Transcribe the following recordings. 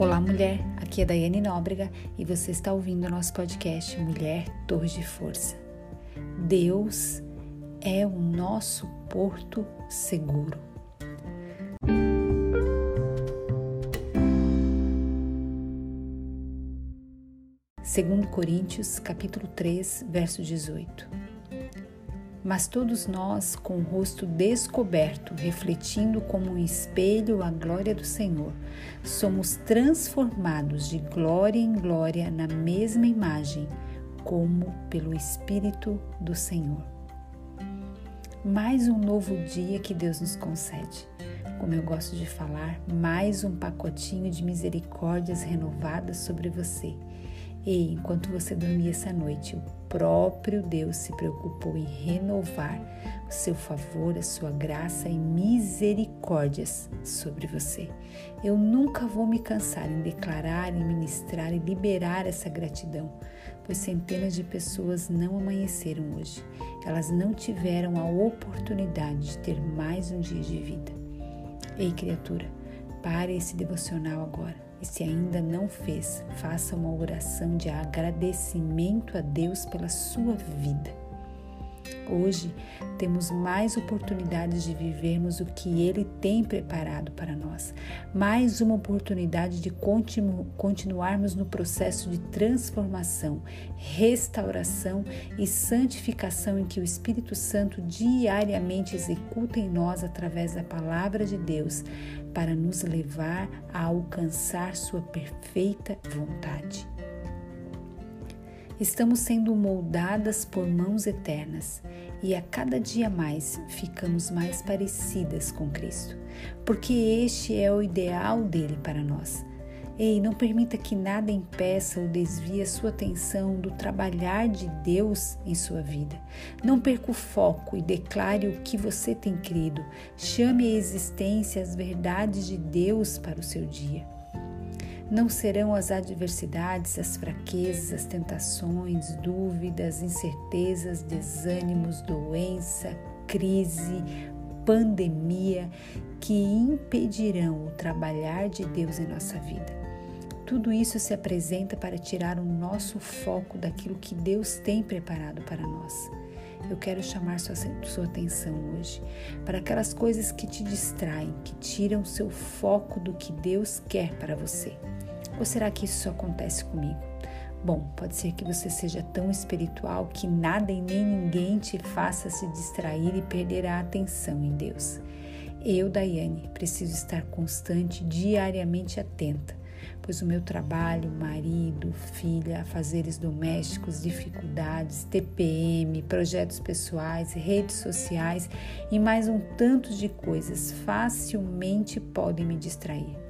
Olá, mulher. Aqui é Daiane Nóbrega e você está ouvindo o nosso podcast Mulher Torre de Força. Deus é o nosso porto seguro. Segundo Coríntios, capítulo 3, verso 18 mas todos nós, com o rosto descoberto, refletindo como um espelho a glória do Senhor, somos transformados de glória em glória na mesma imagem, como pelo Espírito do Senhor. Mais um novo dia que Deus nos concede. Como eu gosto de falar, mais um pacotinho de misericórdias renovadas sobre você e enquanto você dormia essa noite, o próprio Deus se preocupou em renovar o seu favor, a sua graça e misericórdias sobre você. Eu nunca vou me cansar em declarar, em ministrar e liberar essa gratidão, pois centenas de pessoas não amanheceram hoje. Elas não tiveram a oportunidade de ter mais um dia de vida. Ei, criatura, pare esse devocional agora e se ainda não fez, faça uma oração de agradecimento a Deus pela sua vida. Hoje temos mais oportunidades de vivermos o que Ele tem preparado para nós, mais uma oportunidade de continu continuarmos no processo de transformação, restauração e santificação em que o Espírito Santo diariamente executa em nós através da palavra de Deus para nos levar a alcançar Sua perfeita vontade. Estamos sendo moldadas por mãos eternas e a cada dia mais ficamos mais parecidas com Cristo, porque este é o ideal dele para nós. Ei, não permita que nada impeça ou desvie a sua atenção do trabalhar de Deus em sua vida. Não perca o foco e declare o que você tem crido. Chame à existência as verdades de Deus para o seu dia. Não serão as adversidades, as fraquezas, as tentações, dúvidas, incertezas, desânimos, doença, crise, pandemia que impedirão o trabalhar de Deus em nossa vida. Tudo isso se apresenta para tirar o nosso foco daquilo que Deus tem preparado para nós. Eu quero chamar sua, sua atenção hoje para aquelas coisas que te distraem, que tiram seu foco do que Deus quer para você. Ou será que isso só acontece comigo? Bom, pode ser que você seja tão espiritual que nada e nem ninguém te faça se distrair e perder a atenção em Deus. Eu, Daiane, preciso estar constante, diariamente atenta, pois o meu trabalho, marido, filha, afazeres domésticos, dificuldades, TPM, projetos pessoais, redes sociais e mais um tanto de coisas facilmente podem me distrair.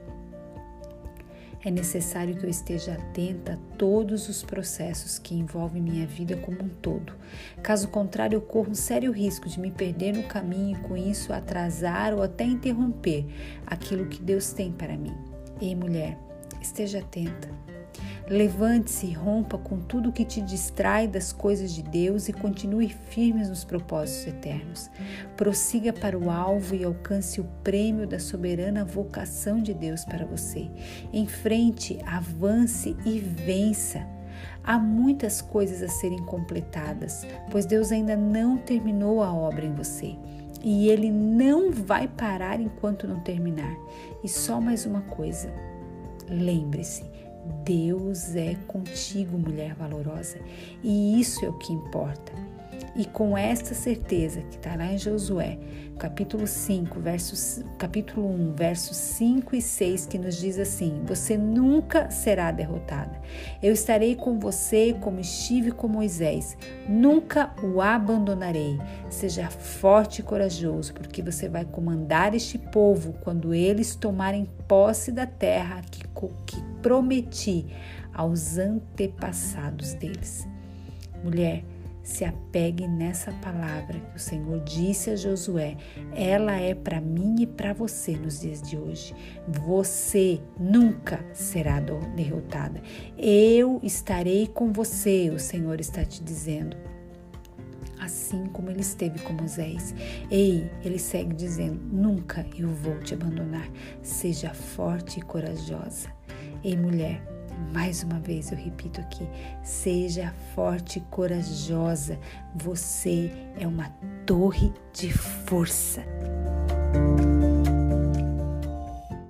É necessário que eu esteja atenta a todos os processos que envolvem minha vida como um todo. Caso contrário, eu corro um sério risco de me perder no caminho e com isso atrasar ou até interromper aquilo que Deus tem para mim. Ei, mulher, esteja atenta. Levante-se e rompa com tudo que te distrai das coisas de Deus e continue firmes nos propósitos eternos. Prossiga para o alvo e alcance o prêmio da soberana vocação de Deus para você. Enfrente, avance e vença. Há muitas coisas a serem completadas, pois Deus ainda não terminou a obra em você. E Ele não vai parar enquanto não terminar. E só mais uma coisa: lembre-se, Deus é contigo, mulher valorosa, e isso é o que importa. E com esta certeza que está lá em Josué, capítulo 5, versos, capítulo 1, versos 5 e 6, que nos diz assim: Você nunca será derrotada. Eu estarei com você como estive com Moisés. Nunca o abandonarei. Seja forte e corajoso, porque você vai comandar este povo quando eles tomarem posse da terra que, que prometi aos antepassados deles. Mulher, se apegue nessa palavra que o Senhor disse a Josué. Ela é para mim e para você nos dias de hoje. Você nunca será derrotada. Eu estarei com você, o Senhor está te dizendo. Assim como ele esteve com Moisés. Ei, ele segue dizendo: Nunca eu vou te abandonar. Seja forte e corajosa. Ei, mulher, mais uma vez eu repito aqui: seja forte e corajosa. Você é uma torre de força.